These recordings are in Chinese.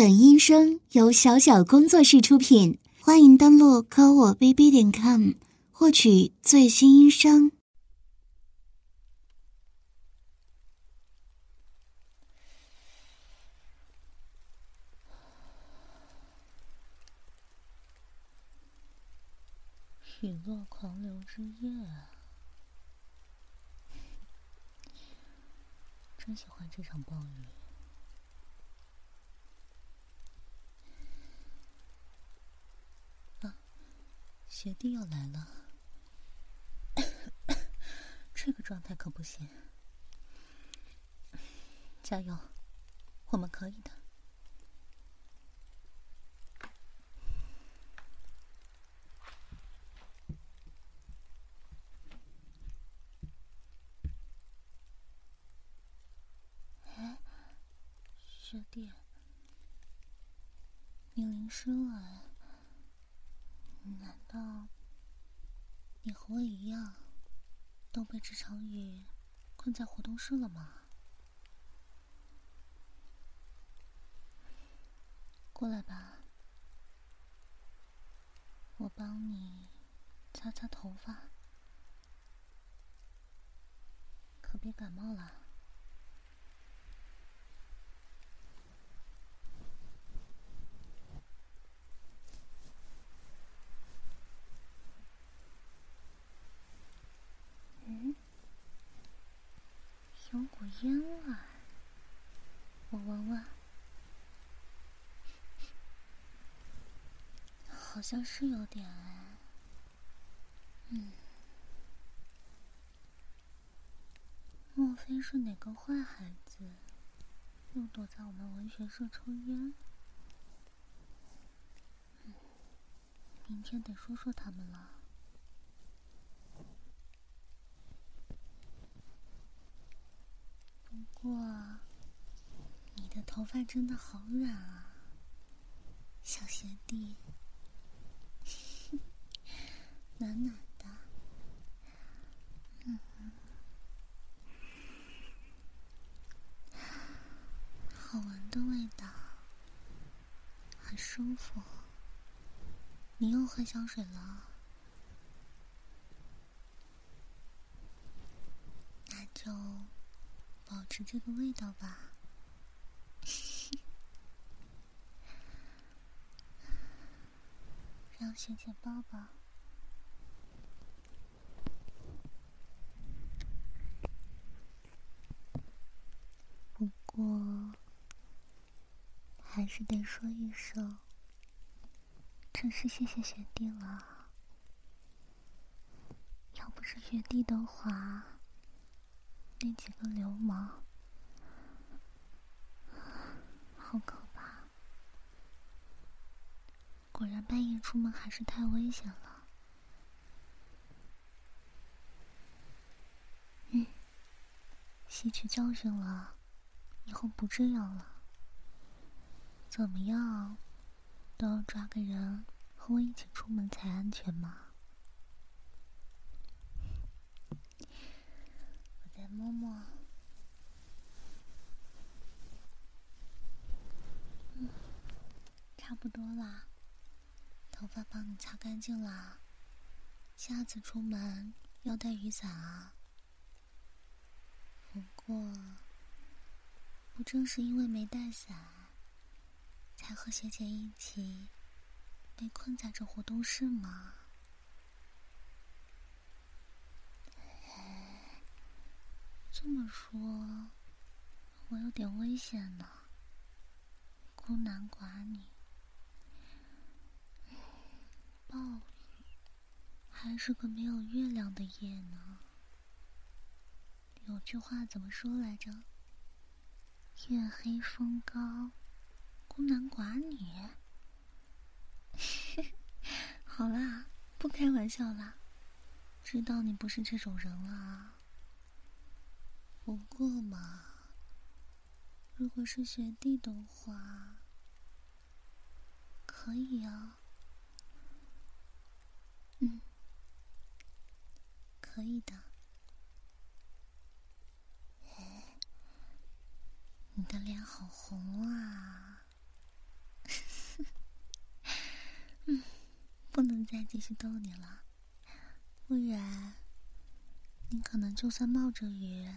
本音声由小小工作室出品，欢迎登录科我 bb 点 com 获取最新音声。雨落狂流之夜，真喜欢这场暴雨。学弟要来了，这个状态可不行，加油，我们可以的。哎学弟，你淋湿了，难道你和我一样都被这场雨困在活动室了吗？过来吧，我帮你擦擦头发，可别感冒了。有股烟味，我闻闻，好像是有点哎。嗯，莫非是哪个坏孩子又躲在我们文学社抽烟？嗯明天得说说他们了。不过，你的头发真的好软啊，小学弟，暖暖的，嗯，好闻的味道，很舒服。你又换香水了，那就。保持这个味道吧，让学姐抱抱。不过，还是得说一声，真是谢谢学弟了。要不是学弟的话。那几个流氓，好可怕！果然半夜出门还是太危险了。吸取教训了，以后不这样了。怎么样，都要抓个人和我一起出门才安全嘛。摸摸，差不多啦，头发帮你擦干净啦。下次出门要带雨伞啊。不过，不正是因为没带伞，才和学姐一起被困在这活动室吗？这么说，我有点危险呢。孤男寡女，暴雨，还是个没有月亮的夜呢。有句话怎么说来着？月黑风高，孤男寡女。好啦，不开玩笑啦，知道你不是这种人了。不过嘛，如果是学弟的话，可以啊。嗯，可以的。你的脸好红啊！不能再继续逗你了，不然你可能就算冒着雨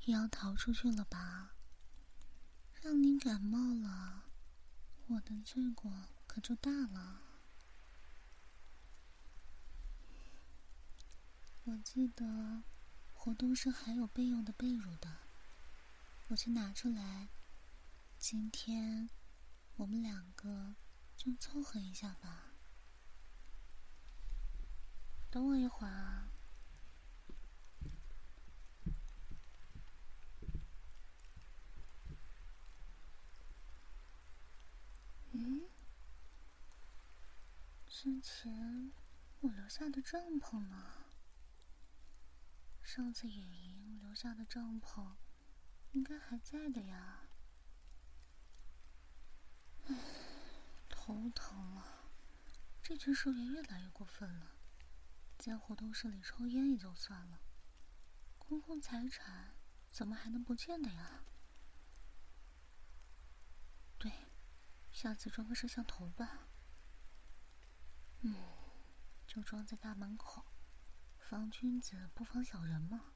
也要逃出去了吧？让你感冒了，我的罪过可就大了。我记得活动室还有备用的被褥的，我去拿出来。今天我们两个就凑合一下吧。等我一会儿啊。嗯，之前我留下的帐篷呢？上次野营留下的帐篷，应该还在的呀。唉，头疼啊！这群兽员越来越过分了，在活动室里抽烟也就算了，公共财产怎么还能不见的呀？对，下次装个摄像头吧。嗯，就装在大门口。防君子不防小人嘛。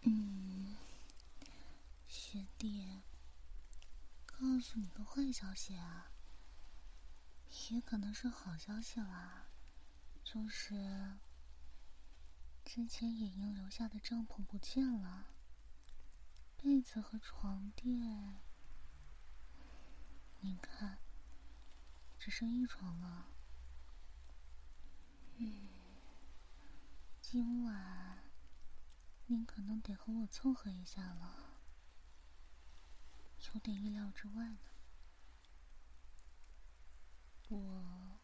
嗯，学弟，告诉你个坏消息啊，也可能是好消息啦，就是之前野营留下的帐篷不见了。被子和床垫，你看，只剩一床了。嗯，今晚你可能得和我凑合一下了，有点意料之外呢。我，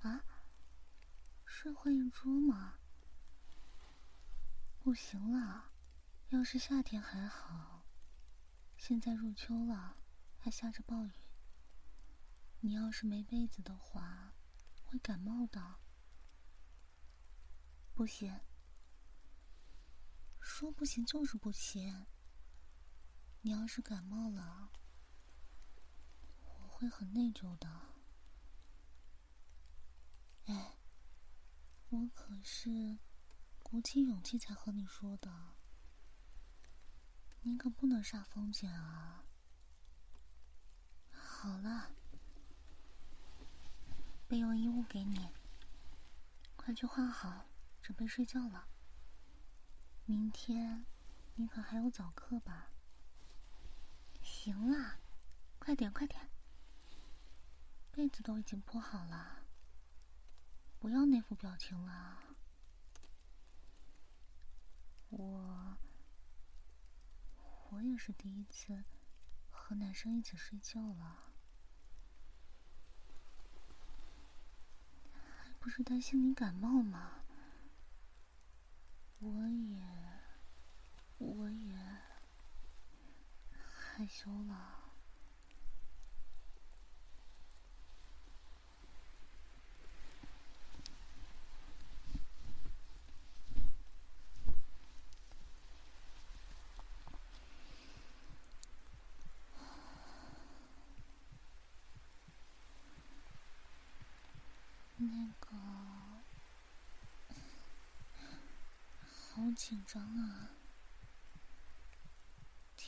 啊，睡会一桌吗？不行了。要是夏天还好，现在入秋了，还下着暴雨。你要是没被子的话，会感冒的。不行，说不行就是不行。你要是感冒了，我会很内疚的。哎，我可是鼓起勇气才和你说的。你可不能煞风景啊！好了，备用衣物给你，快去换好，准备睡觉了。明天你可还有早课吧？行了，快点快点，被子都已经铺好了，不要那副表情了。我。我也是第一次和男生一起睡觉了，还不是担心你感冒吗？我也，我也太小了。那个。好紧张啊。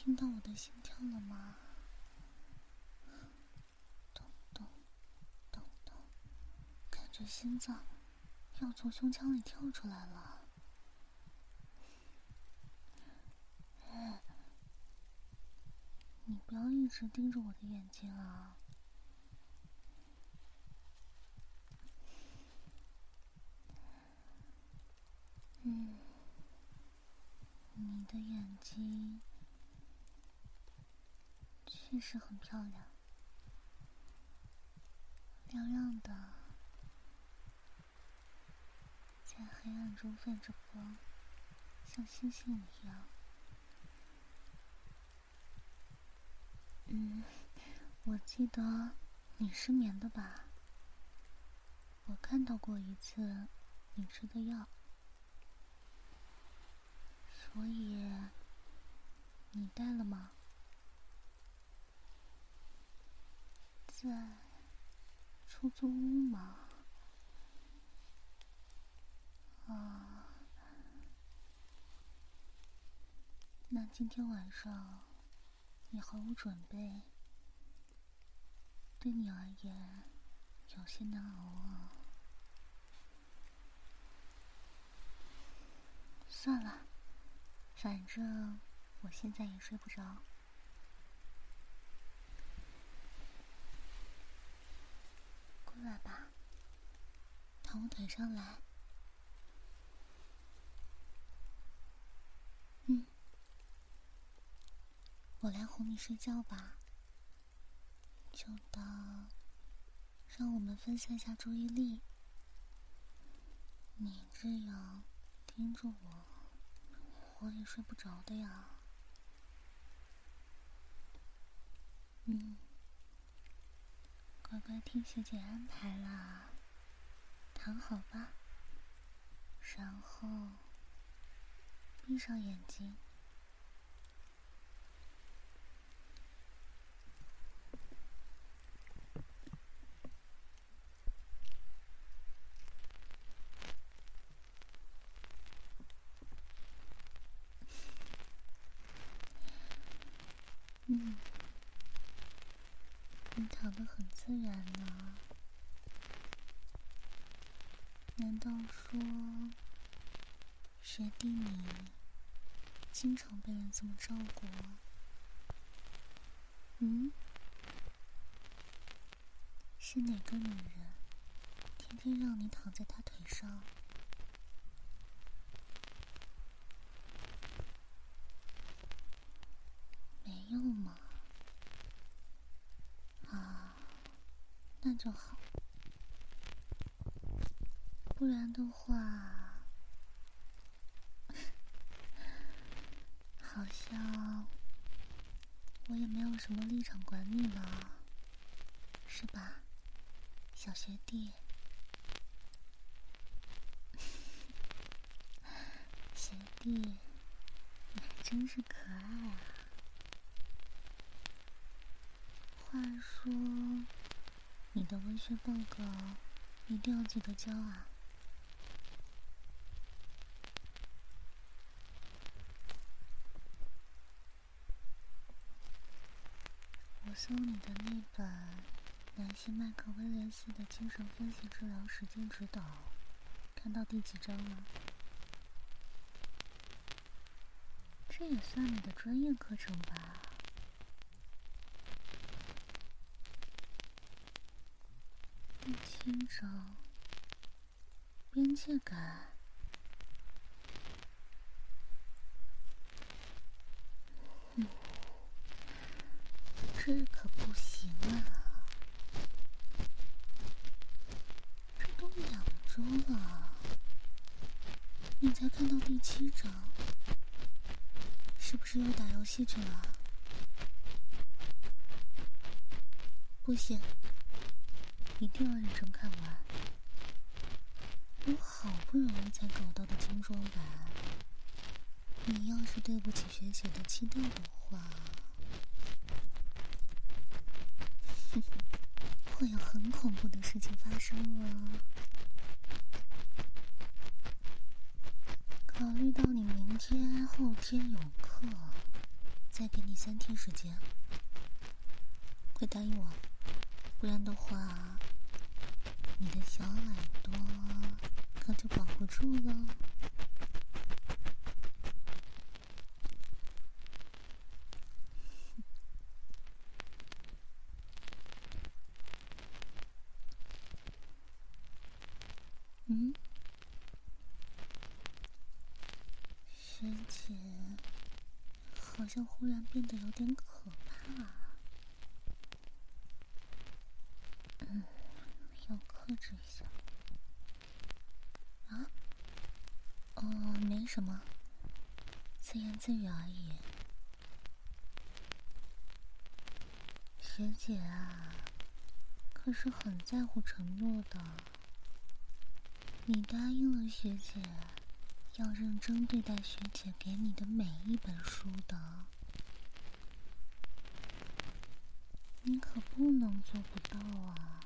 听到我的心跳了吗？咚咚咚咚，感觉心脏要从胸腔里跳出来了。哎，你不要一直盯着我的眼睛啊！嗯。你的眼睛确实很漂亮，亮亮的，在黑暗中泛着光，像星星一样。嗯，我记得你失眠的吧？我看到过一次你吃的药。所以你带了吗？在出租屋吗？啊，那今天晚上你毫无准备，对你而言有些难熬啊。算了，反正我现在也睡不着。过来吧，躺我腿上来。嗯，我来哄你睡觉吧，就当让我们分散下注意力。你这样盯着我。我也睡不着的呀。嗯，乖乖听学姐安排啦，躺好吧，然后闭上眼睛。嗯，你躺得很自然呢。难道说学弟你经常被人这么照顾？嗯？是哪个女人天天让你躺在她腿上？没有吗？啊，那就好。不不然的话，好像我也没有什么立场管你了，是吧，小学弟？学弟，你还真是可爱啊！话说，你的文学报告一定要记得交啊！我送你的那本南希·麦克威廉斯的精神分析治疗实践指导，看到第几章了？这也算你的专业课程吧？第七章，边界感。嗯，这可不行啊！这都两周了，你才看到第七章，是不是又打游戏去了？不行。一定要认真看完。我好不容易才搞到的精装版，你要是对不起学姐的期待的话，会有很恐怖的事情发生啊！考虑到你明天、后天有课，再给你三天时间，快答应我，不然的话。你的小耳朵可就保不住了。嗯，学姐突然变得有点可怕。嗯，要克制一下。啊？哦，没什么，自言自语而已。学姐啊，可是很在乎承诺的。你答应了学姐，要认真对待学姐给你的每一本书的。你可不能做不到啊，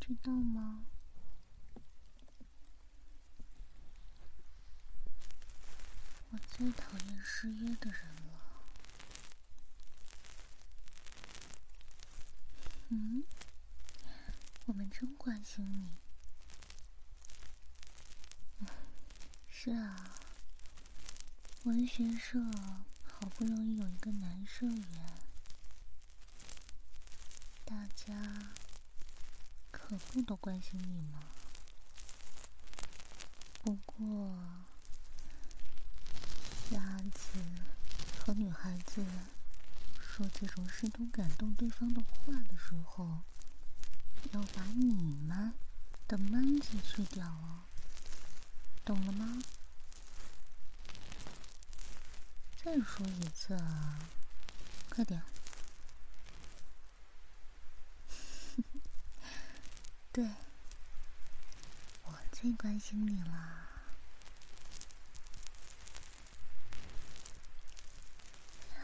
知道吗？我最讨厌失约的人了。嗯，我们真关心你。是啊，文学社好不容易有一个男社员，大家可不都关心你吗？不过，鸭子和女孩子说这种试图感动对方的话的时候，要把你们的闷子去掉哦。懂了吗？再说一次啊，快点！对，我最关心你了。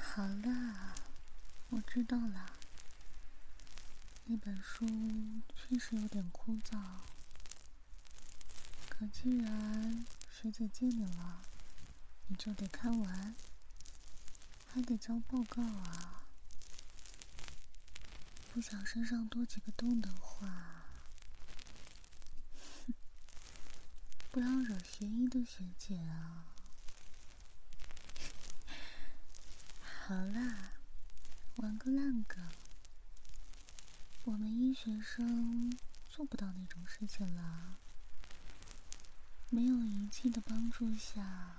好了，我知道了。那本书确实有点枯燥。可既然学姐借你了，你就得看完，还得交报告啊！不想身上多几个洞的话，不要惹学医的学姐啊！好啦，玩个烂梗，我们医学生做不到那种事情了。没有仪器的帮助下，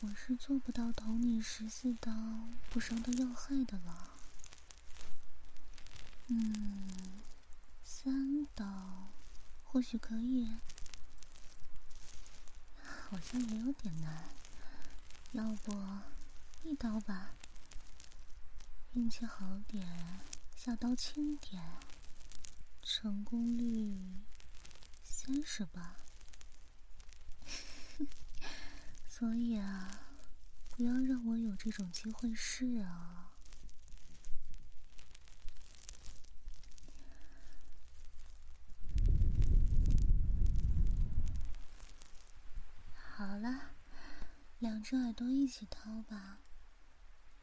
我是做不到捅你十四刀不伤到要害的了。嗯，三刀或许可以，好像也有点难。要不一刀吧，运气好点，下刀轻点，成功率三十吧。所以啊，不要让我有这种机会试啊！好了，两只耳朵一起掏吧，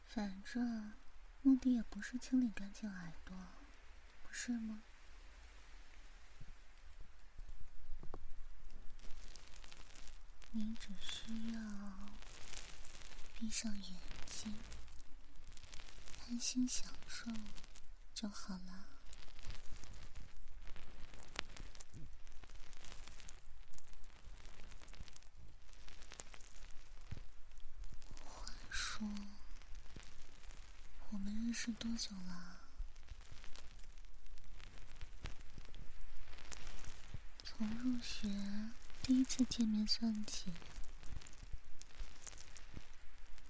反正目的也不是清理干净耳朵，不是吗？你只需要闭上眼睛，安心享受就好了。话说，是多久了？从入学。第一次见面算起，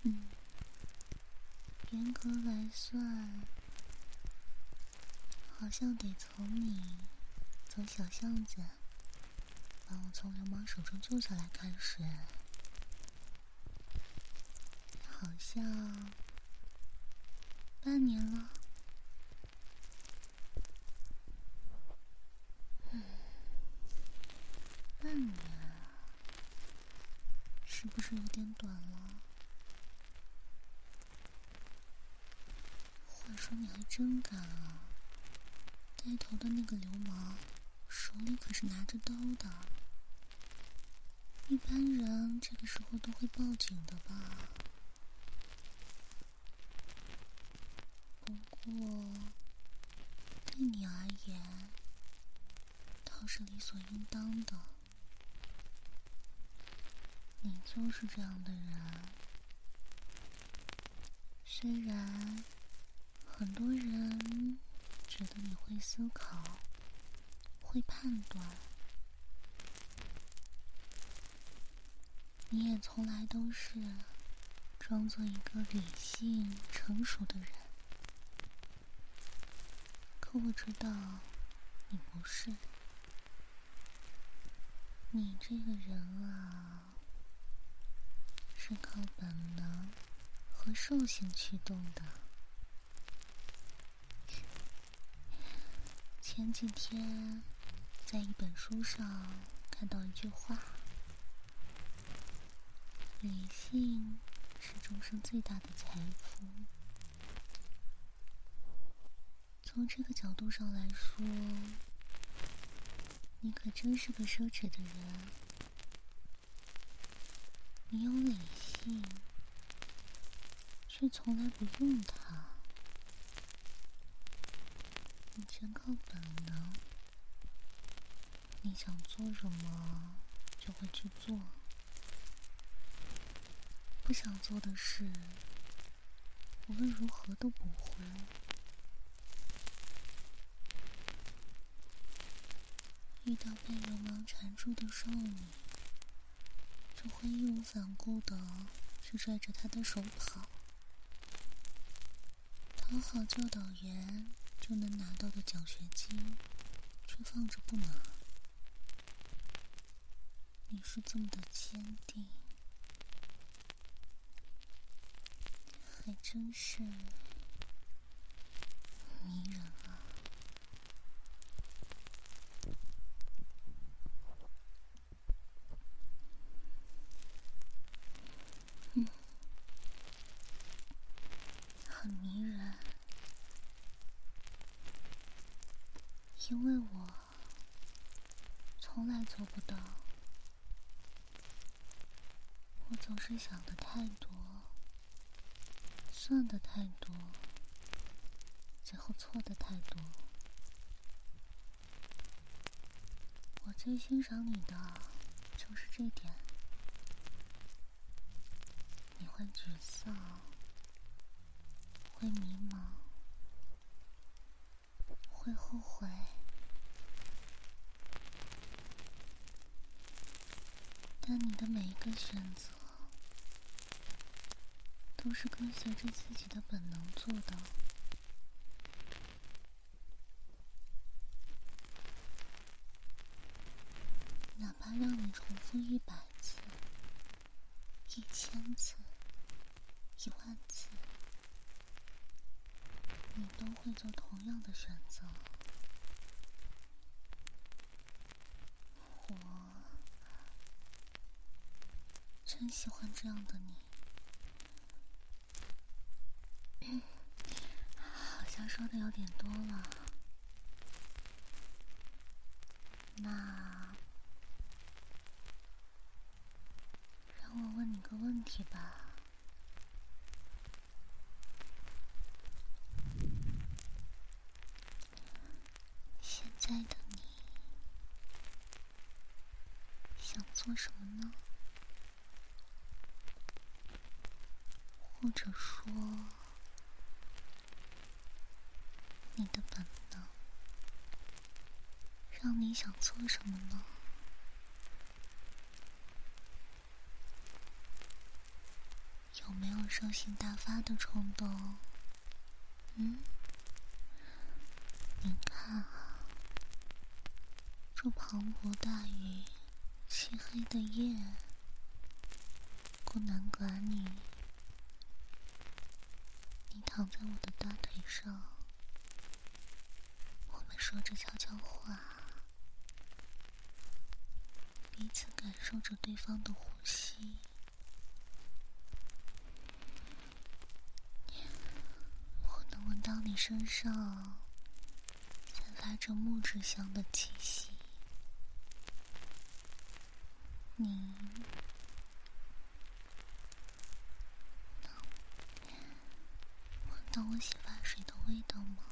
嗯，严格来算，好像得从你走小巷子把我从流氓手中救下来开始，好像半年了。半年，是不是有点短了？话说你还真敢啊！带头的那个流氓手里可是拿着刀的，一般人这个时候都会报警的吧？我对你而言，倒是理所应当的。你就是这样的人，虽然很多人觉得你会思考、会判断，你也从来都是装作一个理性、成熟的人，我知道你不是。你这个人啊，是靠本能和兽性驱动的。前几天在一本书上看到一句话：“理性是终生最大的财富。”从这个角度上来说，你可真是个奢侈的人。你有理性，却从来不用它。你全靠本能，你想做什么就会去做，不想做的事，无论如何都不会。遇到被流氓缠住的少女，就会义无反顾的去拽着她的手跑，讨好教导员就能拿到的奖学金，却放着不拿。你是这么的坚定，还真是迷人啊！因为我从来做不到，我总是想的太多，算的太多，最后错的太多。我最欣赏你的就是这点，你会沮丧，会迷茫，会后悔。但你的每一个选择，都是跟随着自己的本能做的，哪怕让你重复一百次、一千次、一万次，你都会做同样的选择。我真喜欢这样的你，好像说的有点多了。那让我问你个问题吧：现在的你想做什么呢？或者说，你的本能让你想做什么呢？有没有兽性大发的冲动？嗯，你看啊，这磅礴大雨、漆黑的夜，孤男寡女。你躺在我的大腿上，我们说着悄悄话，彼此感受着对方的呼吸。我能闻到你身上散发着木质香的气息，你能闻。到我洗发水的味道吗？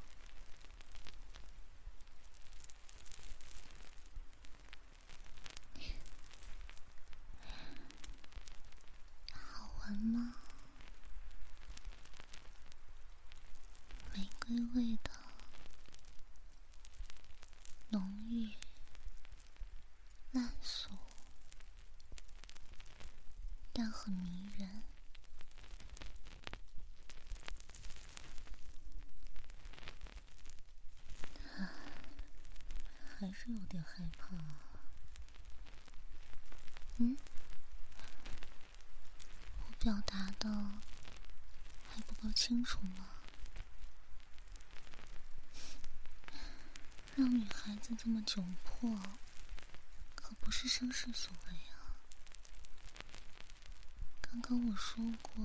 是有点害怕。嗯，我表达的还不够清楚吗？让女孩子这么窘迫，可不是生势所为啊！刚刚我说过，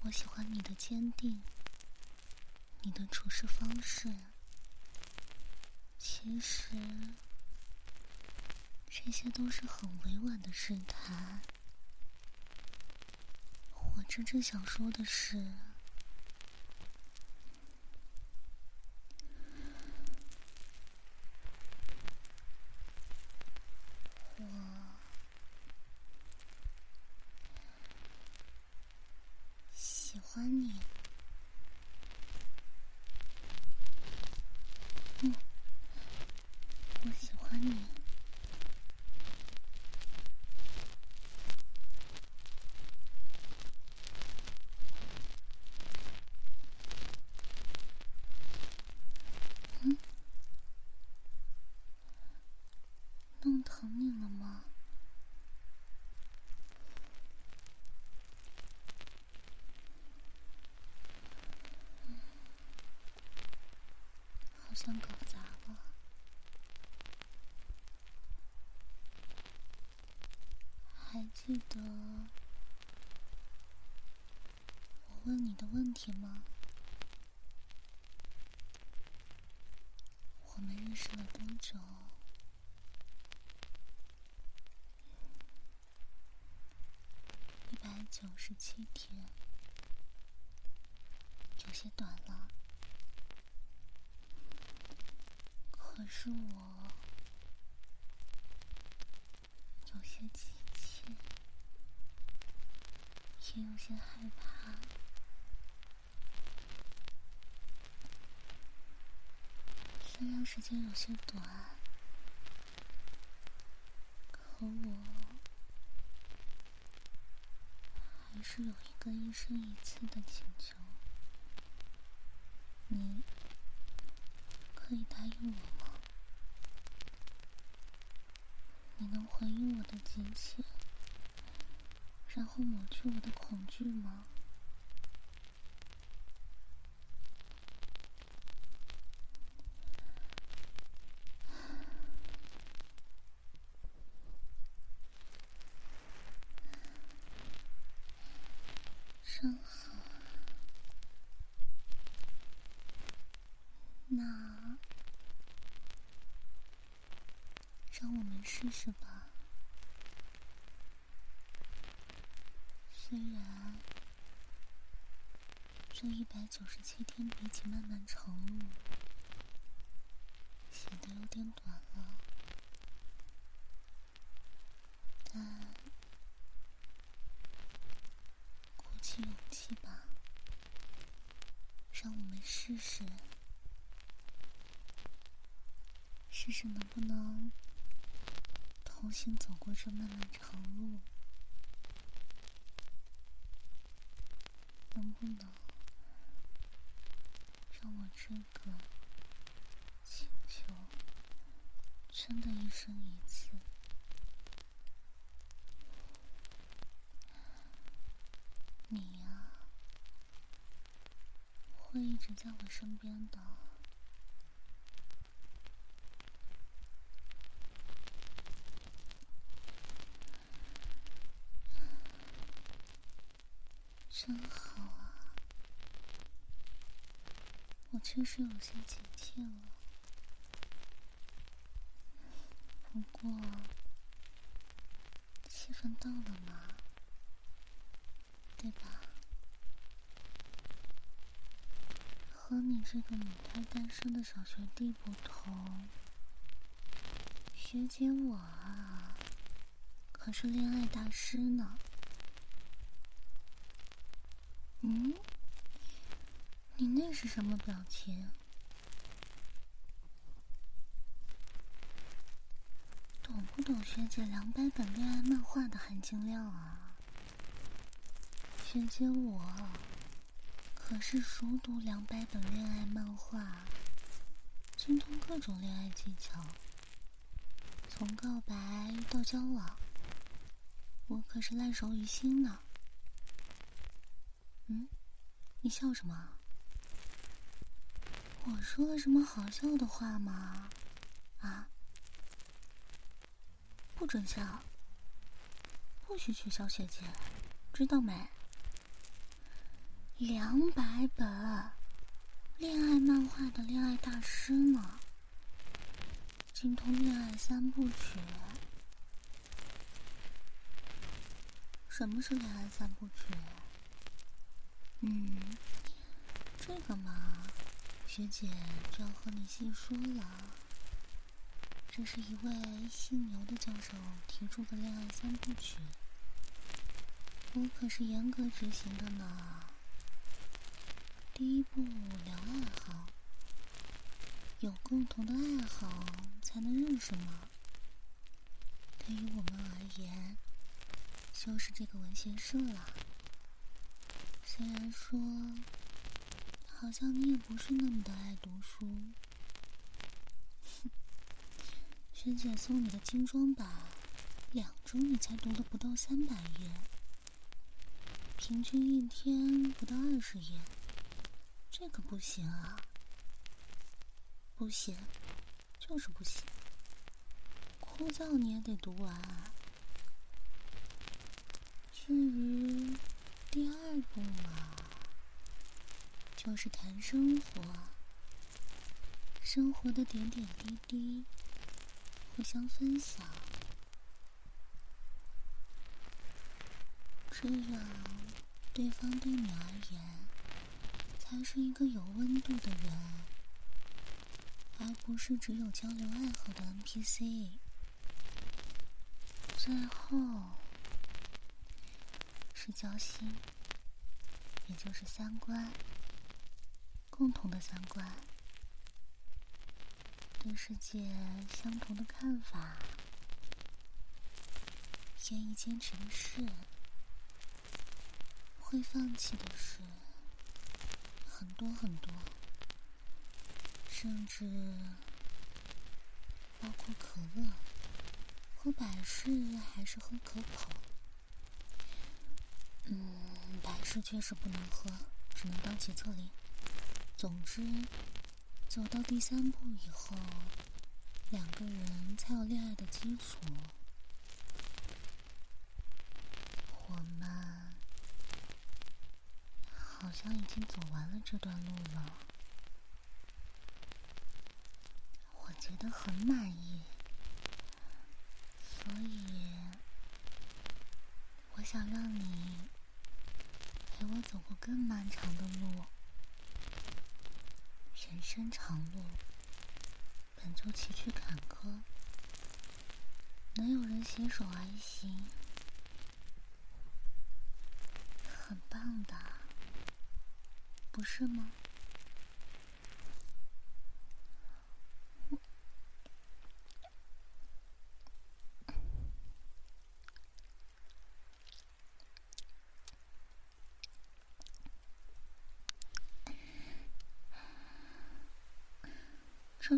我喜欢你的坚定，你的处事方式。其实，这些都是很委婉的试探。我真正想说的是。搞砸了！还记我问你的问题吗？我们认识了多久？一百九十七天，有些短了。可是我有些急有些害怕。虽然时间有些短，可我还是有一个一生一次的请求，你可以答应我吗。你能回应我的急切，然后抹去我的恐惧吗？真好，那。让我们试试吧。虽然这一百九十七天比起漫漫长路显得有点短了，但鼓起勇气吧，让我们试试，试试能不能。同行走过这漫漫长路，能不能这个请求真的一生一次？你呀，会一直在我身边的。真好啊！我确实有些急切了。不过，气氛到了嘛，对吧？和你这个母胎单身的小学弟不同，学姐我啊，可是恋爱大师呢。嗯，你那是什么表情？懂不懂学姐两百本恋爱漫画的含金量啊？学姐我可是熟读两百本恋爱漫画，精通各种恋爱技巧，从告白到交往，我可是烂熟于心呢。嗯，你笑什么？我说了什么好笑的话吗？啊？不准笑！不许取笑姐姐，知道没？两百本恋爱漫画的恋爱大师呢，精通恋爱三部曲。什么是恋爱三部曲？嗯，这个嘛，学姐就要和你细说了。这是一位姓牛的教授提出的恋爱三部曲，我可是严格执行的呢。第一步聊爱好，有共同的爱好才能认识嘛。对于我们而言，就是这个文学社啦。虽然说，好像你也不是那么的爱读书。萱姐送你的精装版，两周你才读了不到三百页，平均一天不到二十页，这可不行啊！不行，就是不行，枯燥你也得读完。至于第二部嘛，就是谈生活，生活的点点滴滴。互相分享，这样对方对你而言才是一个有温度的人，而不是只有交流爱好的 NPC。最后是交心，也就是三观，共同的三观。对世界相同的看法，愿意坚持的事，会放弃的事，很多很多，甚至包括可乐，喝百事还是喝可口？嗯，百事确实不能喝，只能当起策令。总之。走到第三步以后，两个人才有恋爱的基础。我们好像已经走完了这段路了，我觉得很满意，所以我想让你陪我走过更漫长的路。人生长路，本就崎岖坎坷，能有人携手而行，很棒的，不是吗？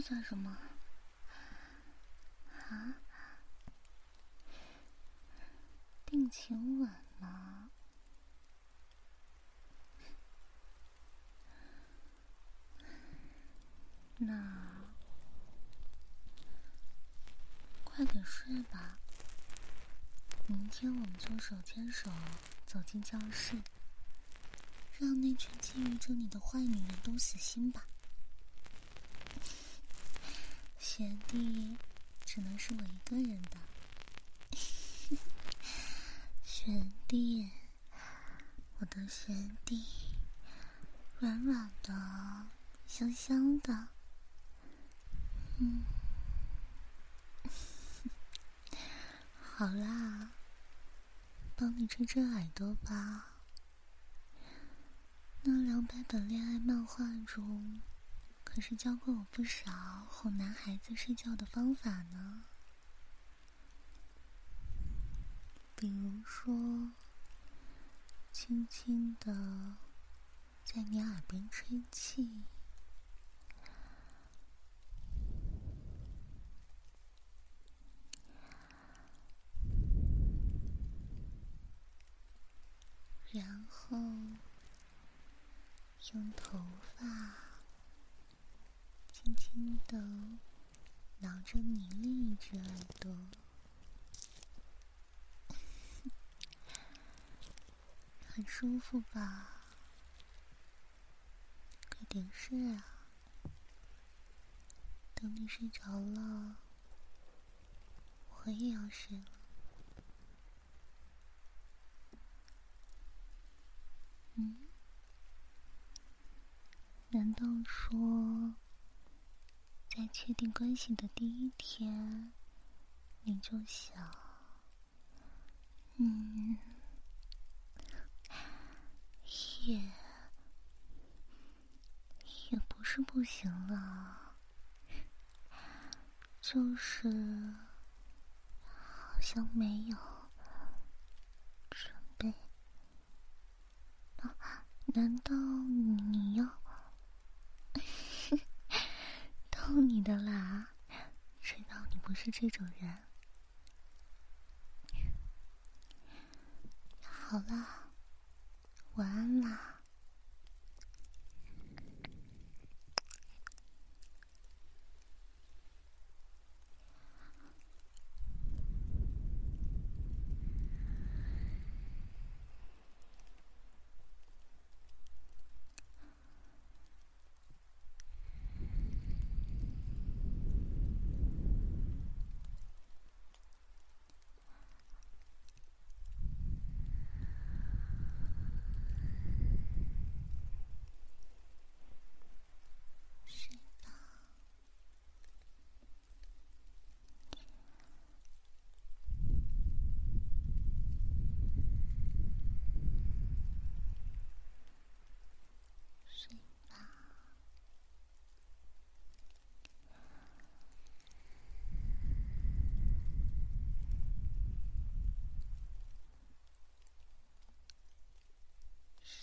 算什么？啊？定情吻吗？那快点睡吧。明天我们就手牵手走进教室，让那群觊觎着你的坏女人都死心吧。学弟只能是我一个人的，学弟，我的学弟，软软的，香香的，嗯，好啦，帮你遮遮耳朵吧。那两百本恋爱漫画中。可是教过我不少哄男孩子睡觉的方法呢。比如说，轻轻的在你耳边吹气。然后。用头。轻的挠着你另一只耳朵，很舒服吧？快点睡啊！等你睡着了，我也要睡了。嗯？难道说，在确定关系的第一天，你就想，嗯，也也不是不行了，就是好像没有准备。啊？难道你要？逗你的啦，知道你不是这种人。好了，晚安啦。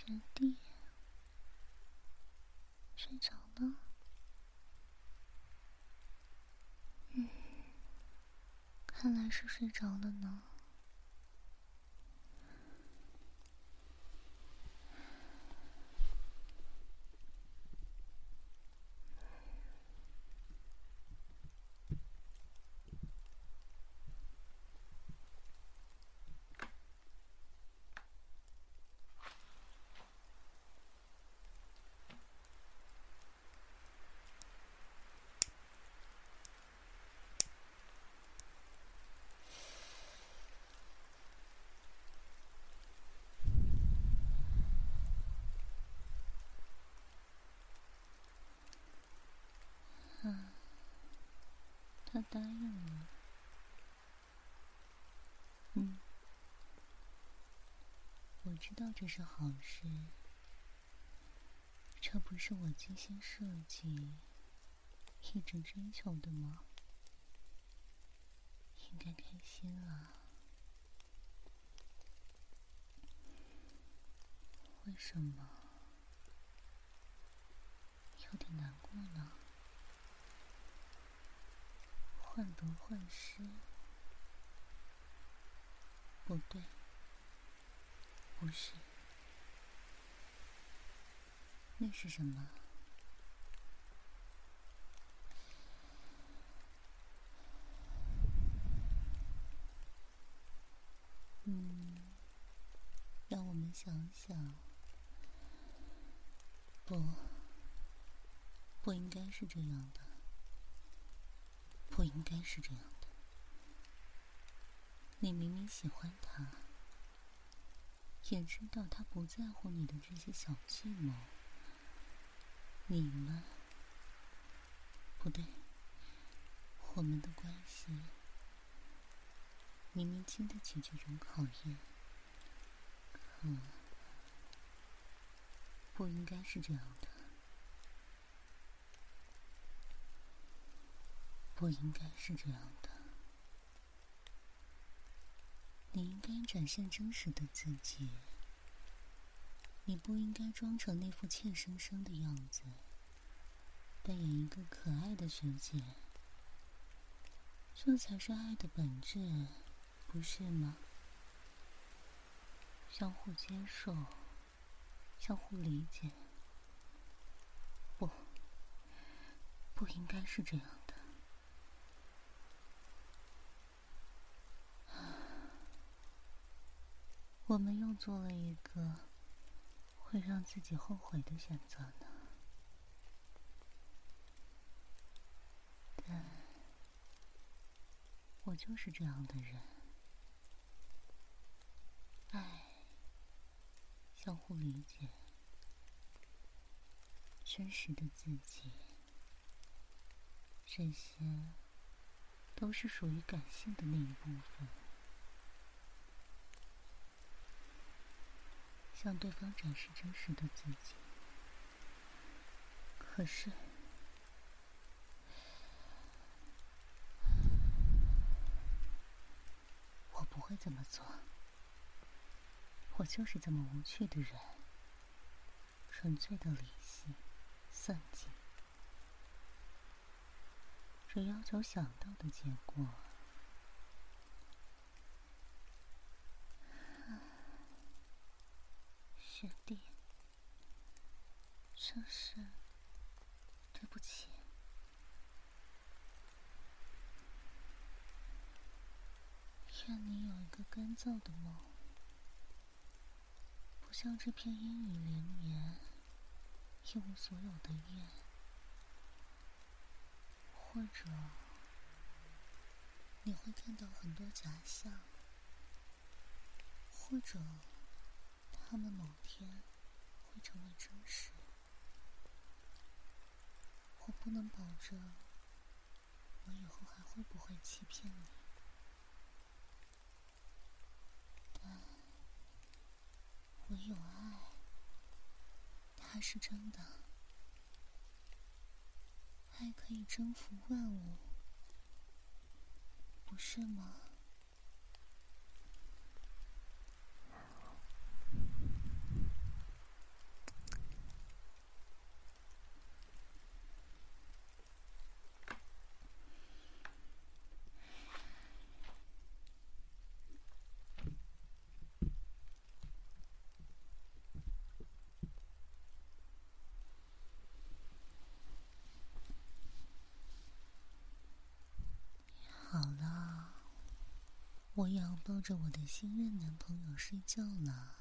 师弟，睡着了。嗯，看来是睡着了呢。他答应了。嗯，我知道这是好事。这不是我精心设计、一直追求的吗？应该开心啊。为什么有点难过呢？患得患失？不对，不是，那是什么？嗯，让我们想想。不，不应该是这样的。不应该是这样的。你明明喜欢他，也知道他不在乎你的这些小计谋。你们不对，我们的关系明明经得起这种考验，可不应该是这样的，不应该是这样的。你应该展现真实的自己。你不应该装成那副怯生生的样子，扮演一个可爱的学姐，这才是爱的本质，不是吗？相互接受，相互理解，不，不应该是这样我们又做了一个。会让自己后悔的选择呢？但我就是这样的人，爱，相互理解，真实的自己，这些都是属于感性的那一部分。向对方展示真实的自己，可是我不会这么做。我就是这么无趣的人，纯粹的理性、算计，只要求想到的结果。学弟，真是对不起。愿你有一个干燥的梦，不像这片阴雨连绵、一无所有的夜，或者你会看到很多假象，或者……他们某天会成为真实，我不能保证我以后还会不会欺骗你，但我有爱，它是真的，爱可以征服万物，不是吗？我要抱着我的新任男朋友睡觉了，